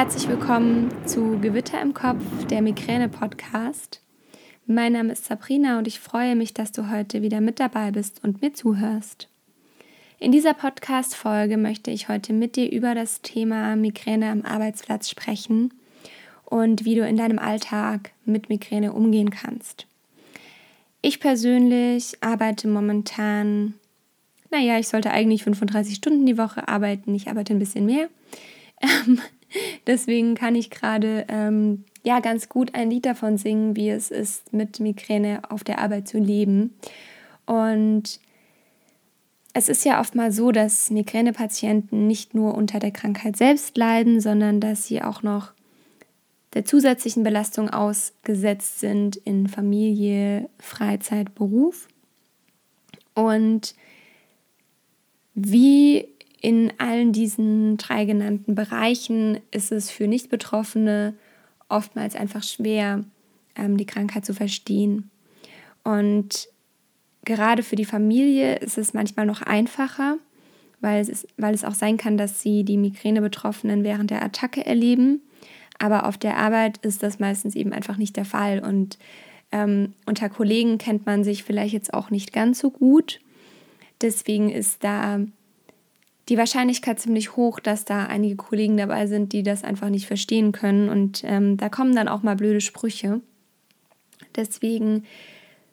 Herzlich willkommen zu Gewitter im Kopf, der Migräne-Podcast. Mein Name ist Sabrina und ich freue mich, dass du heute wieder mit dabei bist und mir zuhörst. In dieser Podcast-Folge möchte ich heute mit dir über das Thema Migräne am Arbeitsplatz sprechen und wie du in deinem Alltag mit Migräne umgehen kannst. Ich persönlich arbeite momentan, naja, ich sollte eigentlich 35 Stunden die Woche arbeiten, ich arbeite ein bisschen mehr. Deswegen kann ich gerade ähm, ja ganz gut ein Lied davon singen, wie es ist, mit Migräne auf der Arbeit zu leben. Und es ist ja oft mal so, dass Migränepatienten nicht nur unter der Krankheit selbst leiden, sondern dass sie auch noch der zusätzlichen Belastung ausgesetzt sind in Familie, Freizeit, Beruf. Und wie in allen diesen drei genannten Bereichen ist es für Nicht-Betroffene oftmals einfach schwer, ähm, die Krankheit zu verstehen. Und gerade für die Familie ist es manchmal noch einfacher, weil es, ist, weil es auch sein kann, dass sie die Migräne-Betroffenen während der Attacke erleben. Aber auf der Arbeit ist das meistens eben einfach nicht der Fall. Und ähm, unter Kollegen kennt man sich vielleicht jetzt auch nicht ganz so gut. Deswegen ist da die Wahrscheinlichkeit ziemlich hoch, dass da einige Kollegen dabei sind, die das einfach nicht verstehen können. Und ähm, da kommen dann auch mal blöde Sprüche. Deswegen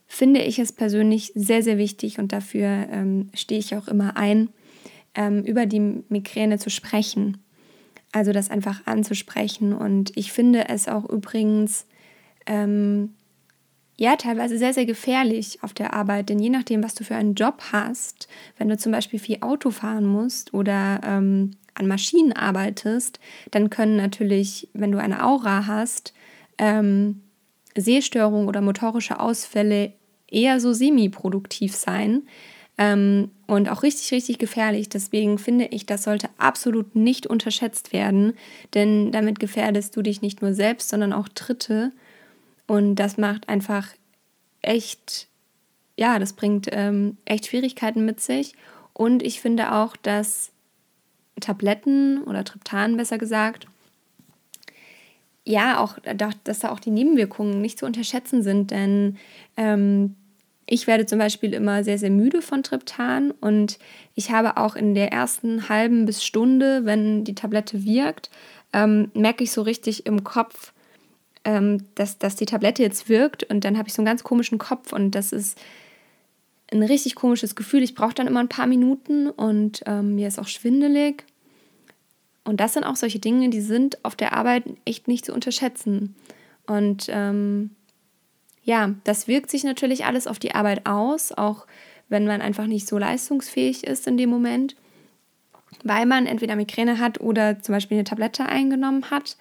finde ich es persönlich sehr, sehr wichtig und dafür ähm, stehe ich auch immer ein, ähm, über die Migräne zu sprechen. Also das einfach anzusprechen. Und ich finde es auch übrigens ähm, ja teilweise sehr, sehr gefährlich auf der Arbeit, denn je nachdem, was du für einen Job hast, wenn du zum Beispiel viel Auto fahren musst oder ähm, an Maschinen arbeitest, dann können natürlich, wenn du eine Aura hast, ähm, Sehstörungen oder motorische Ausfälle eher so semi-produktiv sein ähm, und auch richtig, richtig gefährlich. Deswegen finde ich, das sollte absolut nicht unterschätzt werden, denn damit gefährdest du dich nicht nur selbst, sondern auch Dritte. Und das macht einfach echt, ja, das bringt ähm, echt Schwierigkeiten mit sich. Und ich finde auch, dass Tabletten oder Triptan besser gesagt, ja, auch, dass da auch die Nebenwirkungen nicht zu unterschätzen sind, denn ähm, ich werde zum Beispiel immer sehr, sehr müde von Triptan und ich habe auch in der ersten halben bis Stunde, wenn die Tablette wirkt, ähm, merke ich so richtig im Kopf, ähm, dass, dass die Tablette jetzt wirkt und dann habe ich so einen ganz komischen Kopf und das ist ein richtig komisches Gefühl. Ich brauche dann immer ein paar Minuten und ähm, mir ist auch schwindelig. Und das sind auch solche Dinge, die sind auf der Arbeit echt nicht zu unterschätzen. Und ähm, ja, das wirkt sich natürlich alles auf die Arbeit aus, auch wenn man einfach nicht so leistungsfähig ist in dem Moment, weil man entweder Migräne hat oder zum Beispiel eine Tablette eingenommen hat.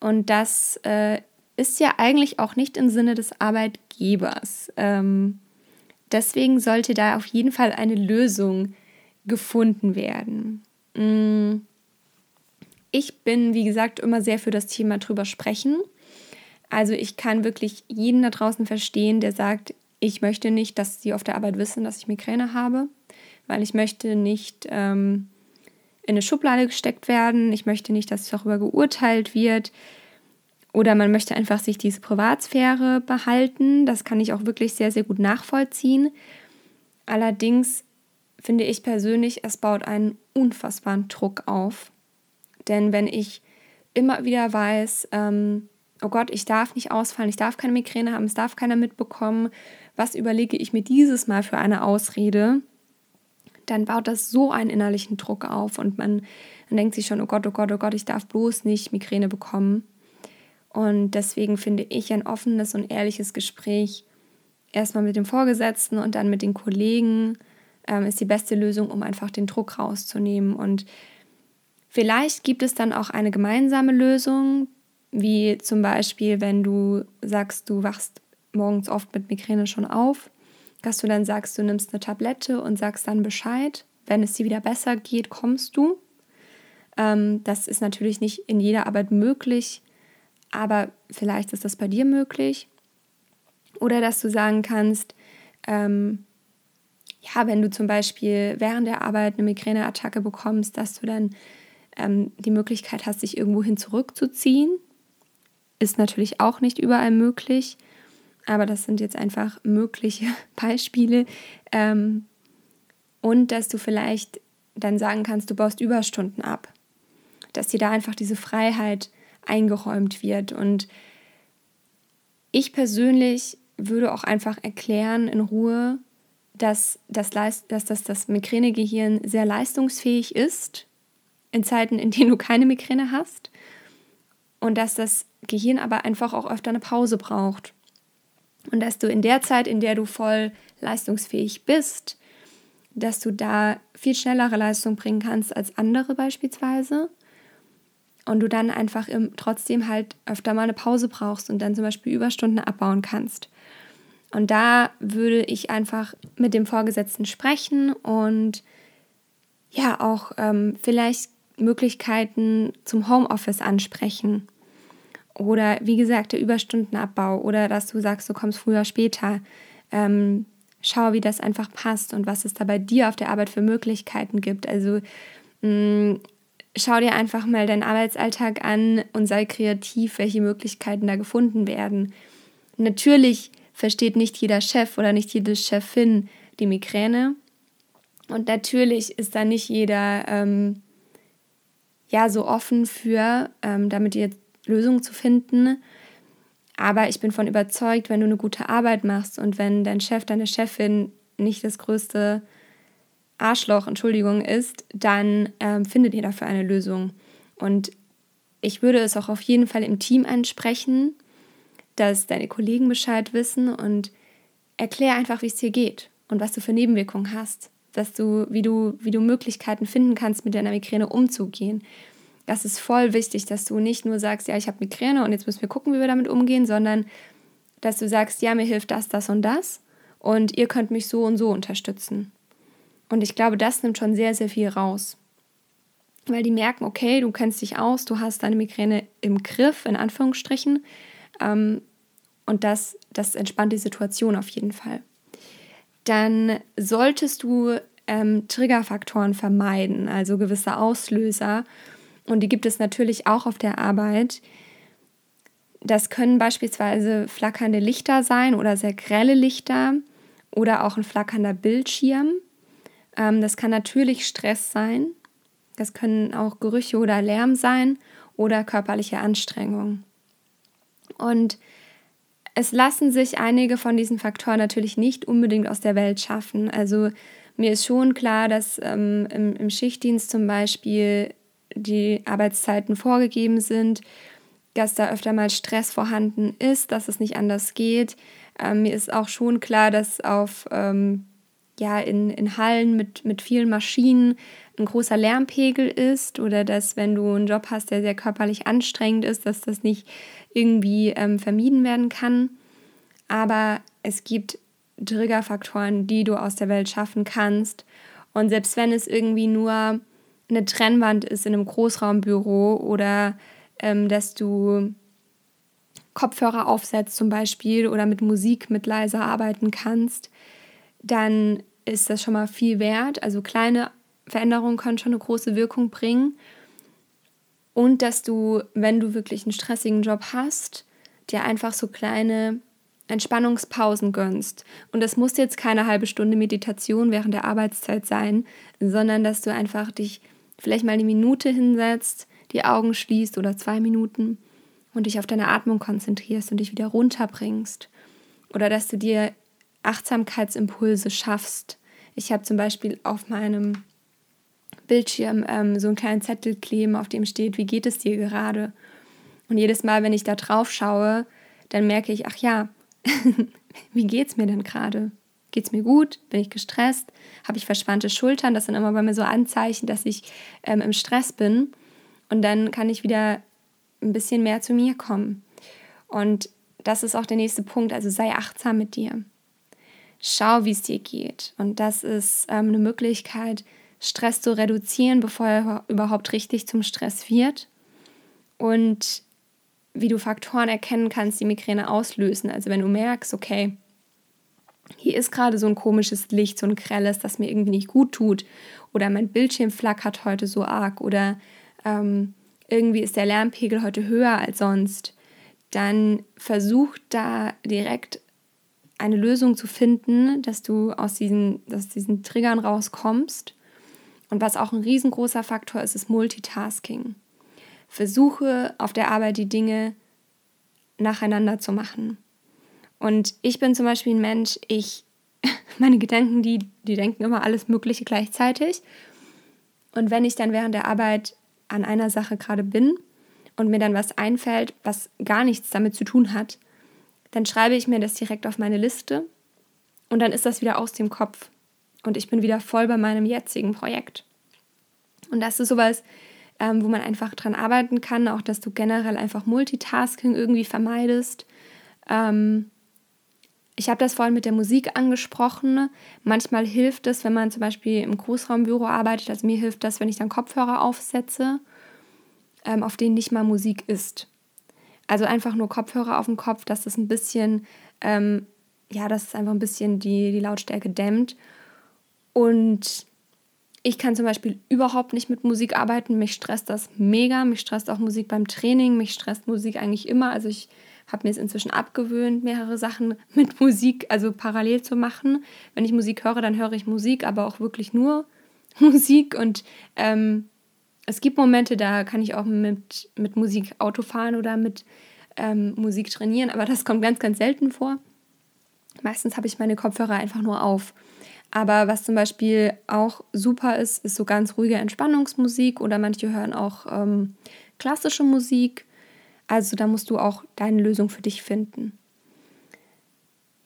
Und das äh, ist ja eigentlich auch nicht im Sinne des Arbeitgebers. Ähm, deswegen sollte da auf jeden Fall eine Lösung gefunden werden. Mm. Ich bin, wie gesagt, immer sehr für das Thema drüber sprechen. Also ich kann wirklich jeden da draußen verstehen, der sagt, ich möchte nicht, dass sie auf der Arbeit wissen, dass ich Migräne habe, weil ich möchte nicht ähm, in eine Schublade gesteckt werden. Ich möchte nicht, dass darüber geurteilt wird. Oder man möchte einfach sich diese Privatsphäre behalten. Das kann ich auch wirklich sehr, sehr gut nachvollziehen. Allerdings finde ich persönlich, es baut einen unfassbaren Druck auf. Denn wenn ich immer wieder weiß, ähm, oh Gott, ich darf nicht ausfallen, ich darf keine Migräne haben, es darf keiner mitbekommen, was überlege ich mir dieses Mal für eine Ausrede, dann baut das so einen innerlichen Druck auf und man, man denkt sich schon, oh Gott, oh Gott, oh Gott, ich darf bloß nicht Migräne bekommen. Und deswegen finde ich ein offenes und ehrliches Gespräch erstmal mit dem Vorgesetzten und dann mit den Kollegen ähm, ist die beste Lösung, um einfach den Druck rauszunehmen. Und vielleicht gibt es dann auch eine gemeinsame Lösung, wie zum Beispiel, wenn du sagst, du wachst morgens oft mit Migräne schon auf dass du dann sagst, du nimmst eine Tablette und sagst dann Bescheid. Wenn es dir wieder besser geht, kommst du. Ähm, das ist natürlich nicht in jeder Arbeit möglich, aber vielleicht ist das bei dir möglich. Oder dass du sagen kannst, ähm, ja, wenn du zum Beispiel während der Arbeit eine Migräneattacke bekommst, dass du dann ähm, die Möglichkeit hast, sich irgendwohin zurückzuziehen. Ist natürlich auch nicht überall möglich, aber das sind jetzt einfach mögliche Beispiele. Ähm, und dass du vielleicht dann sagen kannst, du baust Überstunden ab. Dass dir da einfach diese Freiheit eingeräumt wird. Und ich persönlich würde auch einfach erklären in Ruhe, dass das, dass das, das Migränegehirn sehr leistungsfähig ist in Zeiten, in denen du keine Migräne hast und dass das Gehirn aber einfach auch öfter eine Pause braucht. Und dass du in der Zeit, in der du voll leistungsfähig bist, dass du da viel schnellere Leistung bringen kannst als andere beispielsweise. Und du dann einfach im, trotzdem halt öfter mal eine Pause brauchst und dann zum Beispiel Überstunden abbauen kannst. Und da würde ich einfach mit dem Vorgesetzten sprechen und ja auch ähm, vielleicht Möglichkeiten zum Homeoffice ansprechen. Oder wie gesagt, der Überstundenabbau oder dass du sagst, du kommst früher, später. Ähm, schau, wie das einfach passt und was es da bei dir auf der Arbeit für Möglichkeiten gibt. Also mm, schau dir einfach mal deinen Arbeitsalltag an und sei kreativ, welche Möglichkeiten da gefunden werden. Natürlich versteht nicht jeder Chef oder nicht jede Chefin die Migräne. Und natürlich ist da nicht jeder ähm, ja so offen für, ähm, damit jetzt Lösungen zu finden. Aber ich bin von überzeugt, wenn du eine gute Arbeit machst und wenn dein Chef, deine Chefin nicht das größte Arschloch, Entschuldigung, ist, dann ähm, findet ihr dafür eine Lösung. Und ich würde es auch auf jeden Fall im Team ansprechen, dass deine Kollegen Bescheid wissen und erklär einfach, wie es dir geht und was du für Nebenwirkungen hast, dass du, wie du, wie du Möglichkeiten finden kannst, mit deiner Migräne umzugehen. Das ist voll wichtig, dass du nicht nur sagst, ja, ich habe Migräne und jetzt müssen wir gucken, wie wir damit umgehen, sondern dass du sagst, ja, mir hilft das, das und das und ihr könnt mich so und so unterstützen. Und ich glaube, das nimmt schon sehr, sehr viel raus. Weil die merken, okay, du kennst dich aus, du hast deine Migräne im Griff, in Anführungsstrichen, ähm, und das, das entspannt die Situation auf jeden Fall. Dann solltest du ähm, Triggerfaktoren vermeiden, also gewisse Auslöser. Und die gibt es natürlich auch auf der Arbeit. Das können beispielsweise flackernde Lichter sein oder sehr grelle Lichter oder auch ein flackernder Bildschirm. Ähm, das kann natürlich Stress sein. Das können auch Gerüche oder Lärm sein oder körperliche Anstrengung. Und es lassen sich einige von diesen Faktoren natürlich nicht unbedingt aus der Welt schaffen. Also mir ist schon klar, dass ähm, im, im Schichtdienst zum Beispiel die Arbeitszeiten vorgegeben sind, dass da öfter mal Stress vorhanden ist, dass es nicht anders geht. Ähm, mir ist auch schon klar, dass auf ähm, ja, in, in Hallen mit, mit vielen Maschinen ein großer Lärmpegel ist oder dass, wenn du einen Job hast, der sehr körperlich anstrengend ist, dass das nicht irgendwie ähm, vermieden werden kann. Aber es gibt Triggerfaktoren, die du aus der Welt schaffen kannst. Und selbst wenn es irgendwie nur eine Trennwand ist in einem Großraumbüro oder ähm, dass du Kopfhörer aufsetzt zum Beispiel oder mit Musik mit leiser arbeiten kannst, dann ist das schon mal viel wert. Also kleine Veränderungen können schon eine große Wirkung bringen. Und dass du, wenn du wirklich einen stressigen Job hast, dir einfach so kleine Entspannungspausen gönnst. Und das muss jetzt keine halbe Stunde Meditation während der Arbeitszeit sein, sondern dass du einfach dich vielleicht mal eine Minute hinsetzt, die Augen schließt oder zwei Minuten und dich auf deine Atmung konzentrierst und dich wieder runterbringst. Oder dass du dir Achtsamkeitsimpulse schaffst. Ich habe zum Beispiel auf meinem Bildschirm ähm, so einen kleinen Zettel kleben, auf dem steht, wie geht es dir gerade? Und jedes Mal, wenn ich da drauf schaue, dann merke ich, ach ja, wie geht es mir denn gerade? Geht es mir gut? Bin ich gestresst? Habe ich verspannte Schultern? Das sind immer bei mir so Anzeichen, dass ich ähm, im Stress bin. Und dann kann ich wieder ein bisschen mehr zu mir kommen. Und das ist auch der nächste Punkt. Also sei achtsam mit dir. Schau, wie es dir geht. Und das ist ähm, eine Möglichkeit, Stress zu reduzieren, bevor er überhaupt richtig zum Stress wird. Und wie du Faktoren erkennen kannst, die Migräne auslösen. Also wenn du merkst, okay, hier ist gerade so ein komisches Licht, so ein grelles, das mir irgendwie nicht gut tut, oder mein Bildschirm flackert heute so arg, oder ähm, irgendwie ist der Lärmpegel heute höher als sonst, dann versuch da direkt eine Lösung zu finden, dass du aus diesen, aus diesen Triggern rauskommst. Und was auch ein riesengroßer Faktor ist, ist Multitasking. Versuche auf der Arbeit die Dinge nacheinander zu machen. Und ich bin zum Beispiel ein Mensch, ich, meine Gedanken, die, die denken immer alles Mögliche gleichzeitig. Und wenn ich dann während der Arbeit an einer Sache gerade bin und mir dann was einfällt, was gar nichts damit zu tun hat, dann schreibe ich mir das direkt auf meine Liste und dann ist das wieder aus dem Kopf und ich bin wieder voll bei meinem jetzigen Projekt. Und das ist sowas, ähm, wo man einfach dran arbeiten kann, auch dass du generell einfach Multitasking irgendwie vermeidest. Ähm, ich habe das vorhin mit der Musik angesprochen. Manchmal hilft es, wenn man zum Beispiel im Großraumbüro arbeitet. Also mir hilft das, wenn ich dann Kopfhörer aufsetze, ähm, auf denen nicht mal Musik ist. Also einfach nur Kopfhörer auf dem Kopf, dass es ein bisschen, ähm, ja, dass es einfach ein bisschen die, die Lautstärke dämmt. Und ich kann zum Beispiel überhaupt nicht mit Musik arbeiten. Mich stresst das mega. Mich stresst auch Musik beim Training. Mich stresst Musik eigentlich immer. Also ich habe mir es inzwischen abgewöhnt, mehrere Sachen mit Musik, also parallel zu machen. Wenn ich Musik höre, dann höre ich Musik, aber auch wirklich nur Musik. Und ähm, es gibt Momente, da kann ich auch mit, mit Musik Auto fahren oder mit ähm, Musik trainieren, aber das kommt ganz, ganz selten vor. Meistens habe ich meine Kopfhörer einfach nur auf. Aber was zum Beispiel auch super ist, ist so ganz ruhige Entspannungsmusik oder manche hören auch ähm, klassische Musik. Also da musst du auch deine Lösung für dich finden.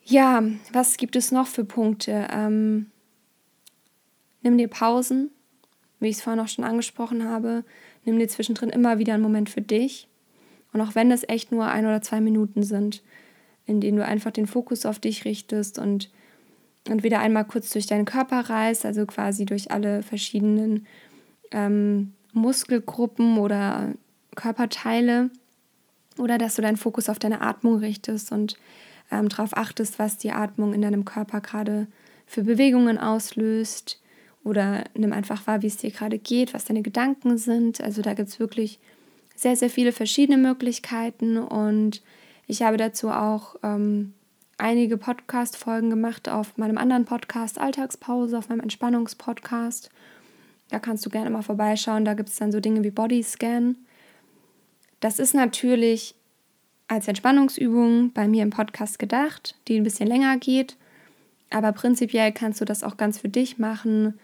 Ja, was gibt es noch für Punkte? Ähm, nimm dir Pausen, wie ich es vorhin auch schon angesprochen habe, nimm dir zwischendrin immer wieder einen Moment für dich. Und auch wenn das echt nur ein oder zwei Minuten sind, in denen du einfach den Fokus auf dich richtest und, wieder einmal kurz durch deinen Körper reist, also quasi durch alle verschiedenen ähm, Muskelgruppen oder Körperteile. Oder dass du deinen Fokus auf deine Atmung richtest und ähm, darauf achtest, was die Atmung in deinem Körper gerade für Bewegungen auslöst oder nimm einfach wahr, wie es dir gerade geht, was deine Gedanken sind. Also da gibt es wirklich sehr, sehr viele verschiedene Möglichkeiten und ich habe dazu auch ähm, einige Podcast-Folgen gemacht auf meinem anderen Podcast Alltagspause, auf meinem Entspannungspodcast. Da kannst du gerne mal vorbeischauen. Da gibt es dann so Dinge wie Bodyscan. Das ist natürlich als Entspannungsübung bei mir im Podcast gedacht, die ein bisschen länger geht. Aber prinzipiell kannst du das auch ganz für dich machen,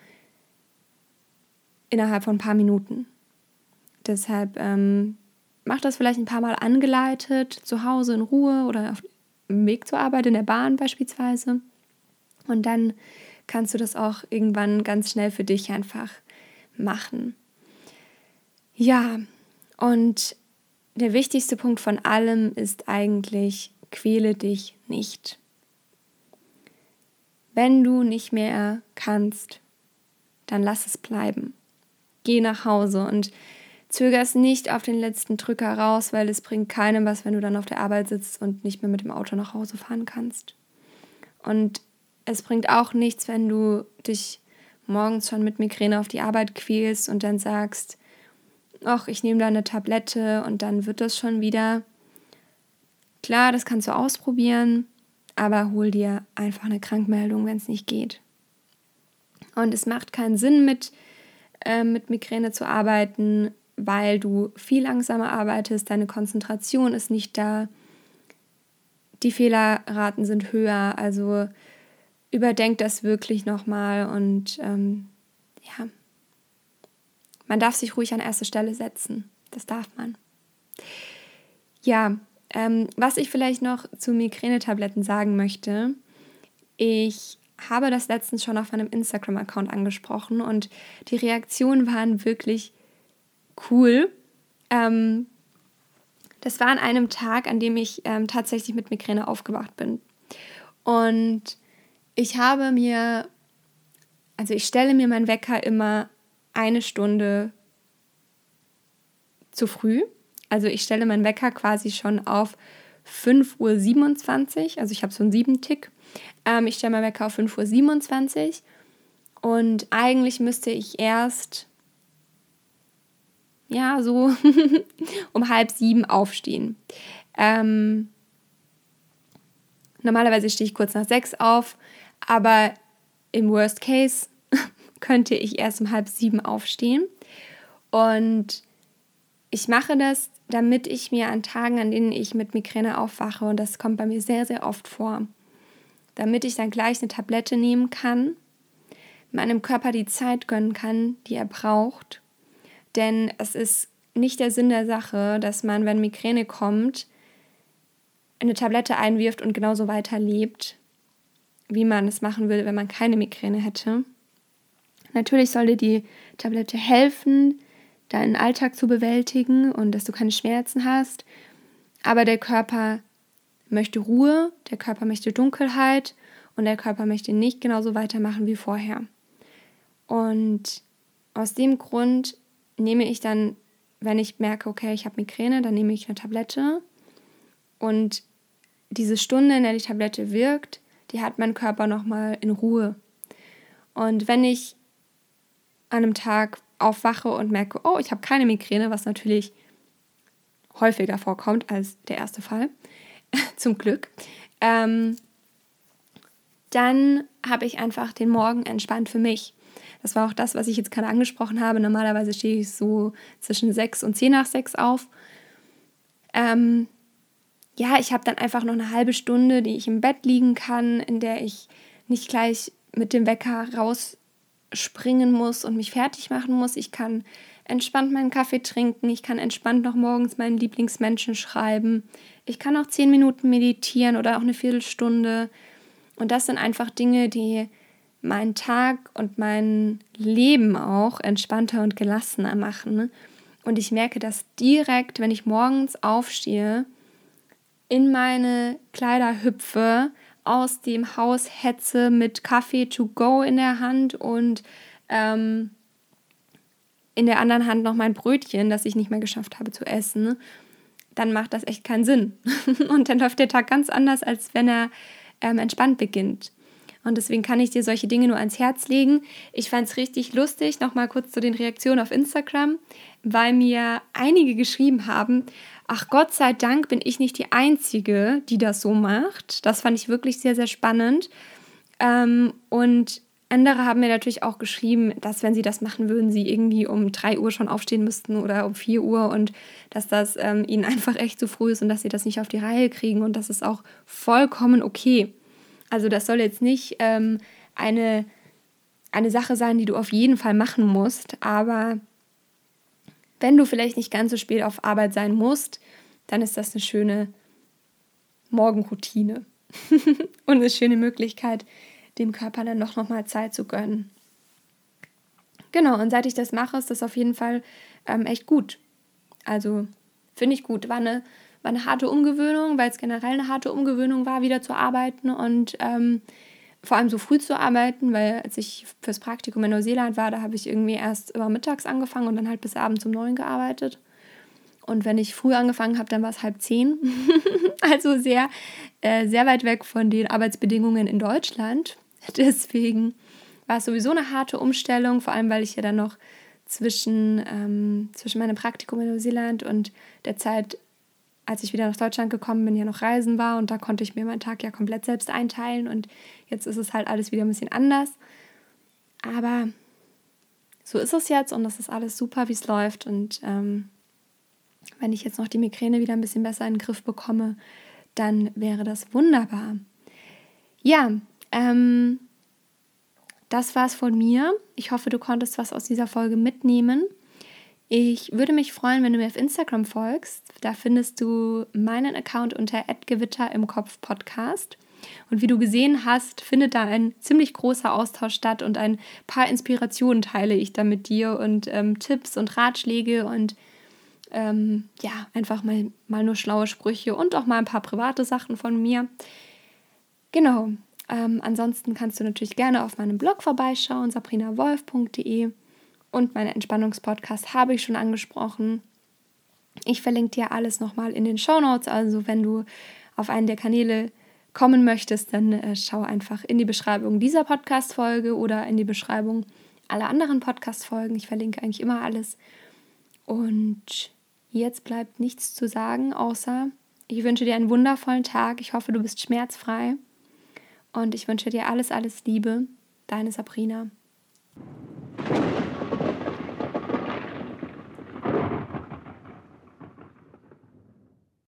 innerhalb von ein paar Minuten. Deshalb ähm, mach das vielleicht ein paar Mal angeleitet, zu Hause in Ruhe oder auf dem Weg zur Arbeit, in der Bahn beispielsweise. Und dann kannst du das auch irgendwann ganz schnell für dich einfach machen. Ja, und der wichtigste Punkt von allem ist eigentlich, quäle dich nicht. Wenn du nicht mehr kannst, dann lass es bleiben geh nach Hause und zöger nicht auf den letzten Drücker raus, weil es bringt keinem was, wenn du dann auf der Arbeit sitzt und nicht mehr mit dem Auto nach Hause fahren kannst. Und es bringt auch nichts, wenn du dich morgens schon mit Migräne auf die Arbeit quälst und dann sagst, ach, ich nehme da eine Tablette und dann wird das schon wieder. Klar, das kannst du ausprobieren, aber hol dir einfach eine Krankmeldung, wenn es nicht geht. Und es macht keinen Sinn mit äh, mit Migräne zu arbeiten, weil du viel langsamer arbeitest, deine Konzentration ist nicht da, die Fehlerraten sind höher. Also überdenk das wirklich nochmal und ähm, ja, man darf sich ruhig an erste Stelle setzen. Das darf man. Ja, ähm, was ich vielleicht noch zu Migränetabletten sagen möchte, ich habe das letztens schon auf meinem Instagram-Account angesprochen und die Reaktionen waren wirklich cool. Ähm, das war an einem Tag, an dem ich ähm, tatsächlich mit Migräne aufgewacht bin. Und ich habe mir, also ich stelle mir meinen Wecker immer eine Stunde zu früh. Also ich stelle meinen Wecker quasi schon auf 5.27 Uhr. Also ich habe so einen Sieben-Tick. Ähm, ich stelle meinen Wecker auf 5.27 Uhr und eigentlich müsste ich erst ja, so um halb sieben aufstehen. Ähm, normalerweise stehe ich kurz nach sechs auf, aber im Worst Case könnte ich erst um halb sieben aufstehen. Und ich mache das, damit ich mir an Tagen, an denen ich mit Migräne aufwache, und das kommt bei mir sehr, sehr oft vor, damit ich dann gleich eine Tablette nehmen kann, meinem Körper die Zeit gönnen kann, die er braucht. Denn es ist nicht der Sinn der Sache, dass man, wenn Migräne kommt, eine Tablette einwirft und genauso weiterlebt, wie man es machen würde, wenn man keine Migräne hätte. Natürlich soll dir die Tablette helfen, deinen Alltag zu bewältigen und dass du keine Schmerzen hast. Aber der Körper möchte Ruhe, der Körper möchte Dunkelheit und der Körper möchte nicht genauso weitermachen wie vorher. Und aus dem Grund nehme ich dann, wenn ich merke, okay, ich habe Migräne, dann nehme ich eine Tablette und diese Stunde, in der die Tablette wirkt, die hat mein Körper nochmal in Ruhe. Und wenn ich an einem Tag aufwache und merke, oh, ich habe keine Migräne, was natürlich häufiger vorkommt als der erste Fall, zum Glück, ähm, dann habe ich einfach den Morgen entspannt für mich. Das war auch das, was ich jetzt gerade angesprochen habe. Normalerweise stehe ich so zwischen sechs und zehn nach sechs auf. Ähm, ja, ich habe dann einfach noch eine halbe Stunde, die ich im Bett liegen kann, in der ich nicht gleich mit dem Wecker rausspringen muss und mich fertig machen muss. Ich kann entspannt meinen Kaffee trinken, ich kann entspannt noch morgens meinen Lieblingsmenschen schreiben, ich kann auch zehn Minuten meditieren oder auch eine Viertelstunde. Und das sind einfach Dinge, die meinen Tag und mein Leben auch entspannter und gelassener machen. Und ich merke das direkt, wenn ich morgens aufstehe in meine Kleider hüpfe, aus dem Haus hetze mit Kaffee to go in der Hand und ähm, in der anderen Hand noch mein Brötchen, das ich nicht mehr geschafft habe zu essen, dann macht das echt keinen Sinn. und dann läuft der Tag ganz anders, als wenn er ähm, entspannt beginnt. Und deswegen kann ich dir solche Dinge nur ans Herz legen. Ich fand es richtig lustig, nochmal kurz zu den Reaktionen auf Instagram, weil mir einige geschrieben haben, ach Gott sei Dank bin ich nicht die Einzige, die das so macht. Das fand ich wirklich sehr, sehr spannend. Ähm, und andere haben mir natürlich auch geschrieben, dass wenn sie das machen würden, sie irgendwie um 3 Uhr schon aufstehen müssten oder um 4 Uhr und dass das ähm, ihnen einfach echt zu früh ist und dass sie das nicht auf die Reihe kriegen und das ist auch vollkommen okay. Also das soll jetzt nicht ähm, eine, eine Sache sein, die du auf jeden Fall machen musst, aber wenn du vielleicht nicht ganz so spät auf Arbeit sein musst, dann ist das eine schöne Morgenroutine und eine schöne Möglichkeit, dem Körper dann doch nochmal Zeit zu gönnen. Genau, und seit ich das mache, ist das auf jeden Fall ähm, echt gut. Also finde ich gut. War eine, war eine harte Umgewöhnung, weil es generell eine harte Umgewöhnung war, wieder zu arbeiten und ähm, vor allem so früh zu arbeiten, weil als ich fürs Praktikum in Neuseeland war, da habe ich irgendwie erst immer mittags angefangen und dann halt bis abends um neun gearbeitet. Und wenn ich früh angefangen habe, dann war es halb zehn. also sehr, äh, sehr weit weg von den Arbeitsbedingungen in Deutschland. Deswegen war es sowieso eine harte Umstellung, vor allem weil ich ja dann noch zwischen, ähm, zwischen meinem Praktikum in Neuseeland und der Zeit, als ich wieder nach Deutschland gekommen bin, ja noch reisen war und da konnte ich mir meinen Tag ja komplett selbst einteilen und jetzt ist es halt alles wieder ein bisschen anders. Aber so ist es jetzt und das ist alles super, wie es läuft und ähm, wenn ich jetzt noch die Migräne wieder ein bisschen besser in den Griff bekomme, dann wäre das wunderbar. Ja, ähm, das war's von mir. Ich hoffe, du konntest was aus dieser Folge mitnehmen. Ich würde mich freuen, wenn du mir auf Instagram folgst. Da findest du meinen Account unter @gewitter im Kopf Podcast. Und wie du gesehen hast, findet da ein ziemlich großer Austausch statt und ein paar Inspirationen teile ich da mit dir und ähm, Tipps und Ratschläge und ähm, ja, einfach mal, mal nur schlaue Sprüche und auch mal ein paar private Sachen von mir. Genau. Ähm, ansonsten kannst du natürlich gerne auf meinem Blog vorbeischauen, sabrinawolf.de. Und meinen Entspannungspodcast habe ich schon angesprochen. Ich verlinke dir alles nochmal in den Show Notes. Also, wenn du auf einen der Kanäle kommen möchtest, dann äh, schau einfach in die Beschreibung dieser Podcast-Folge oder in die Beschreibung aller anderen Podcast-Folgen. Ich verlinke eigentlich immer alles. Und jetzt bleibt nichts zu sagen, außer ich wünsche dir einen wundervollen Tag. Ich hoffe, du bist schmerzfrei. Und ich wünsche dir alles, alles Liebe. Deine Sabrina.